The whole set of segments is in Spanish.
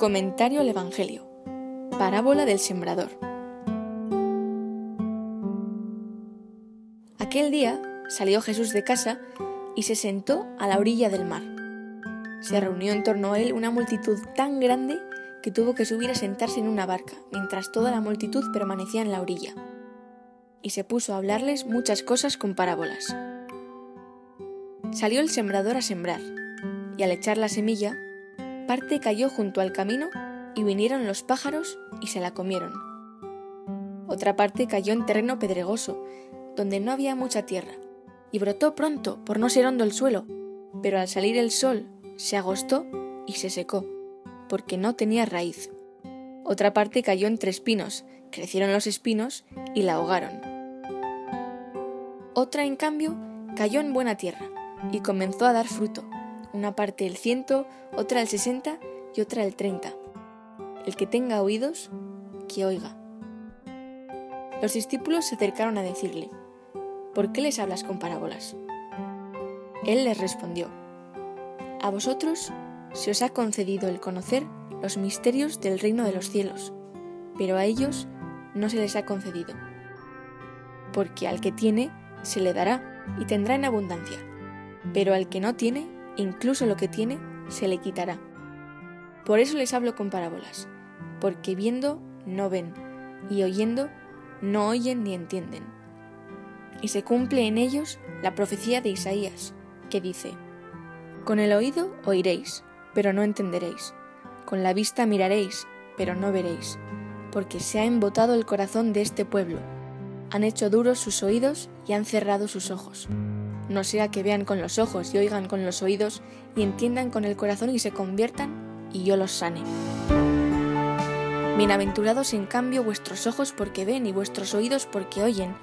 Comentario al Evangelio. Parábola del Sembrador. Aquel día salió Jesús de casa y se sentó a la orilla del mar. Se reunió en torno a él una multitud tan grande que tuvo que subir a sentarse en una barca, mientras toda la multitud permanecía en la orilla. Y se puso a hablarles muchas cosas con parábolas. Salió el sembrador a sembrar, y al echar la semilla, parte cayó junto al camino y vinieron los pájaros y se la comieron. Otra parte cayó en terreno pedregoso, donde no había mucha tierra, y brotó pronto por no ser hondo el suelo, pero al salir el sol se agostó y se secó, porque no tenía raíz. Otra parte cayó entre espinos, crecieron los espinos y la ahogaron. Otra, en cambio, cayó en buena tierra y comenzó a dar fruto, una parte el ciento, otra el sesenta y otra el treinta. El que tenga oídos, que oiga. Los discípulos se acercaron a decirle, ¿por qué les hablas con parábolas? Él les respondió, A vosotros se os ha concedido el conocer los misterios del reino de los cielos, pero a ellos no se les ha concedido, porque al que tiene se le dará y tendrá en abundancia, pero al que no tiene, incluso lo que tiene, se le quitará. Por eso les hablo con parábolas, porque viendo no ven, y oyendo no oyen ni entienden. Y se cumple en ellos la profecía de Isaías, que dice, Con el oído oiréis, pero no entenderéis, con la vista miraréis, pero no veréis, porque se ha embotado el corazón de este pueblo, han hecho duros sus oídos y han cerrado sus ojos no sea que vean con los ojos y oigan con los oídos y entiendan con el corazón y se conviertan y yo los sane. Bienaventurados en cambio vuestros ojos porque ven y vuestros oídos porque oyen,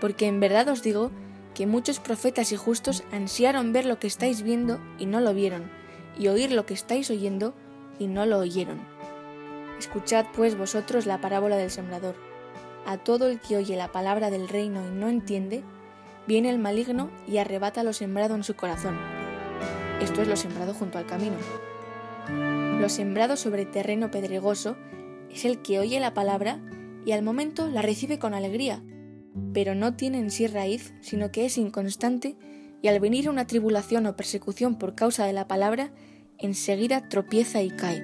porque en verdad os digo que muchos profetas y justos ansiaron ver lo que estáis viendo y no lo vieron, y oír lo que estáis oyendo y no lo oyeron. Escuchad pues vosotros la parábola del sembrador. A todo el que oye la palabra del reino y no entiende, viene el maligno y arrebata lo sembrado en su corazón. Esto es lo sembrado junto al camino. Lo sembrado sobre terreno pedregoso es el que oye la palabra y al momento la recibe con alegría, pero no tiene en sí raíz, sino que es inconstante y al venir una tribulación o persecución por causa de la palabra, enseguida tropieza y cae.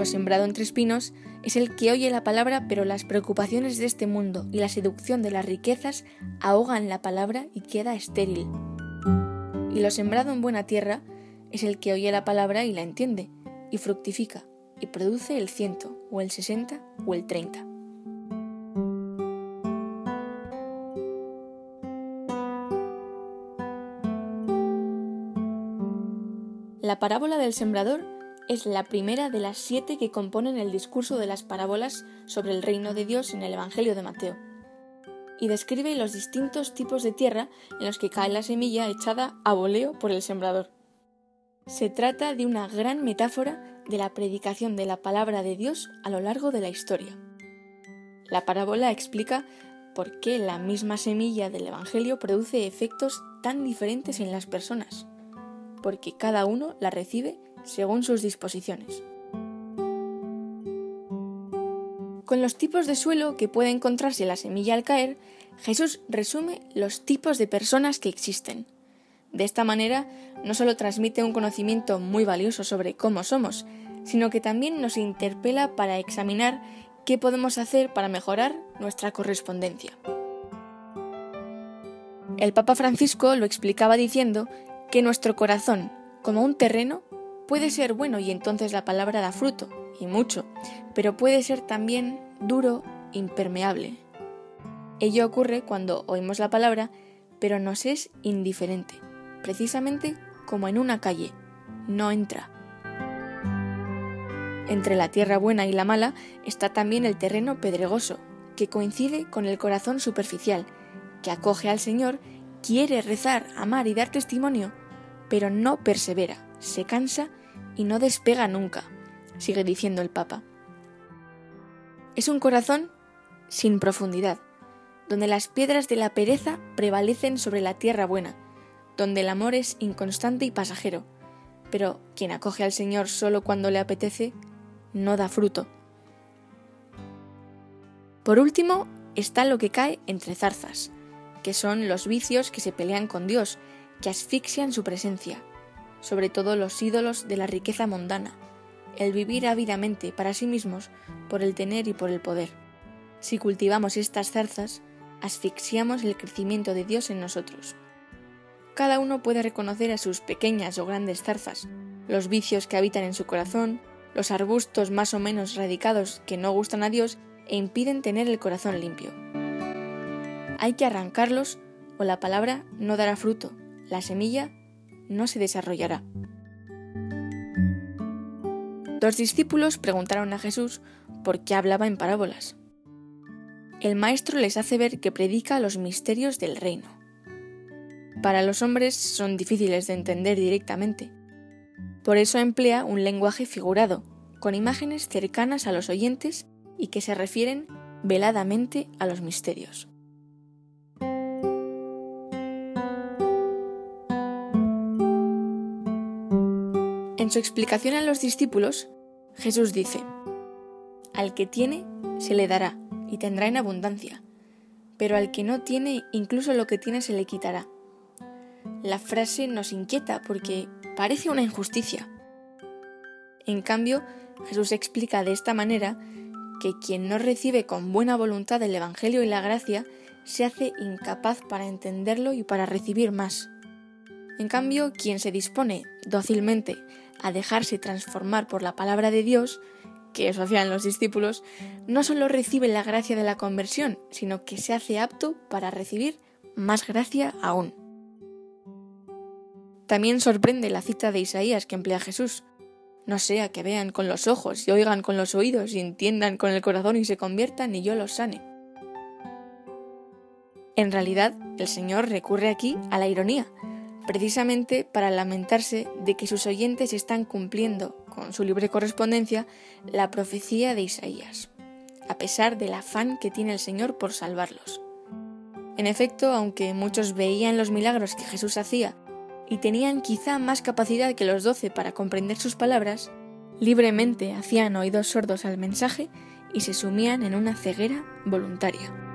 Lo sembrado entre espinos es el que oye la palabra, pero las preocupaciones de este mundo y la seducción de las riquezas ahogan la palabra y queda estéril. Y lo sembrado en buena tierra es el que oye la palabra y la entiende, y fructifica, y produce el ciento, o el sesenta, o el treinta. La parábola del sembrador es la primera de las siete que componen el discurso de las parábolas sobre el reino de Dios en el Evangelio de Mateo, y describe los distintos tipos de tierra en los que cae la semilla echada a voleo por el sembrador. Se trata de una gran metáfora de la predicación de la palabra de Dios a lo largo de la historia. La parábola explica por qué la misma semilla del Evangelio produce efectos tan diferentes en las personas, porque cada uno la recibe según sus disposiciones. Con los tipos de suelo que puede encontrarse la semilla al caer, Jesús resume los tipos de personas que existen. De esta manera, no solo transmite un conocimiento muy valioso sobre cómo somos, sino que también nos interpela para examinar qué podemos hacer para mejorar nuestra correspondencia. El Papa Francisco lo explicaba diciendo que nuestro corazón, como un terreno, Puede ser bueno y entonces la palabra da fruto, y mucho, pero puede ser también duro, impermeable. Ello ocurre cuando oímos la palabra, pero nos es indiferente, precisamente como en una calle, no entra. Entre la tierra buena y la mala está también el terreno pedregoso, que coincide con el corazón superficial, que acoge al Señor, quiere rezar, amar y dar testimonio, pero no persevera, se cansa y no despega nunca, sigue diciendo el Papa. Es un corazón sin profundidad, donde las piedras de la pereza prevalecen sobre la tierra buena, donde el amor es inconstante y pasajero, pero quien acoge al Señor solo cuando le apetece, no da fruto. Por último, está lo que cae entre zarzas, que son los vicios que se pelean con Dios, que asfixian su presencia, sobre todo los ídolos de la riqueza mundana, el vivir ávidamente para sí mismos por el tener y por el poder. Si cultivamos estas zarzas, asfixiamos el crecimiento de Dios en nosotros. Cada uno puede reconocer a sus pequeñas o grandes zarzas, los vicios que habitan en su corazón, los arbustos más o menos radicados que no gustan a Dios e impiden tener el corazón limpio. Hay que arrancarlos o la palabra no dará fruto, la semilla no se desarrollará. Dos discípulos preguntaron a Jesús por qué hablaba en parábolas. El maestro les hace ver que predica los misterios del reino. Para los hombres son difíciles de entender directamente. Por eso emplea un lenguaje figurado, con imágenes cercanas a los oyentes y que se refieren veladamente a los misterios. En su explicación a los discípulos, Jesús dice, Al que tiene, se le dará, y tendrá en abundancia, pero al que no tiene, incluso lo que tiene se le quitará. La frase nos inquieta porque parece una injusticia. En cambio, Jesús explica de esta manera que quien no recibe con buena voluntad el Evangelio y la gracia se hace incapaz para entenderlo y para recibir más. En cambio, quien se dispone dócilmente a dejarse transformar por la palabra de Dios, que eso hacían los discípulos, no solo recibe la gracia de la conversión, sino que se hace apto para recibir más gracia aún. También sorprende la cita de Isaías que emplea Jesús. No sea que vean con los ojos y oigan con los oídos y entiendan con el corazón y se conviertan y yo los sane. En realidad, el Señor recurre aquí a la ironía, precisamente para lamentarse de que sus oyentes están cumpliendo, con su libre correspondencia, la profecía de Isaías, a pesar del afán que tiene el Señor por salvarlos. En efecto, aunque muchos veían los milagros que Jesús hacía y tenían quizá más capacidad que los doce para comprender sus palabras, libremente hacían oídos sordos al mensaje y se sumían en una ceguera voluntaria.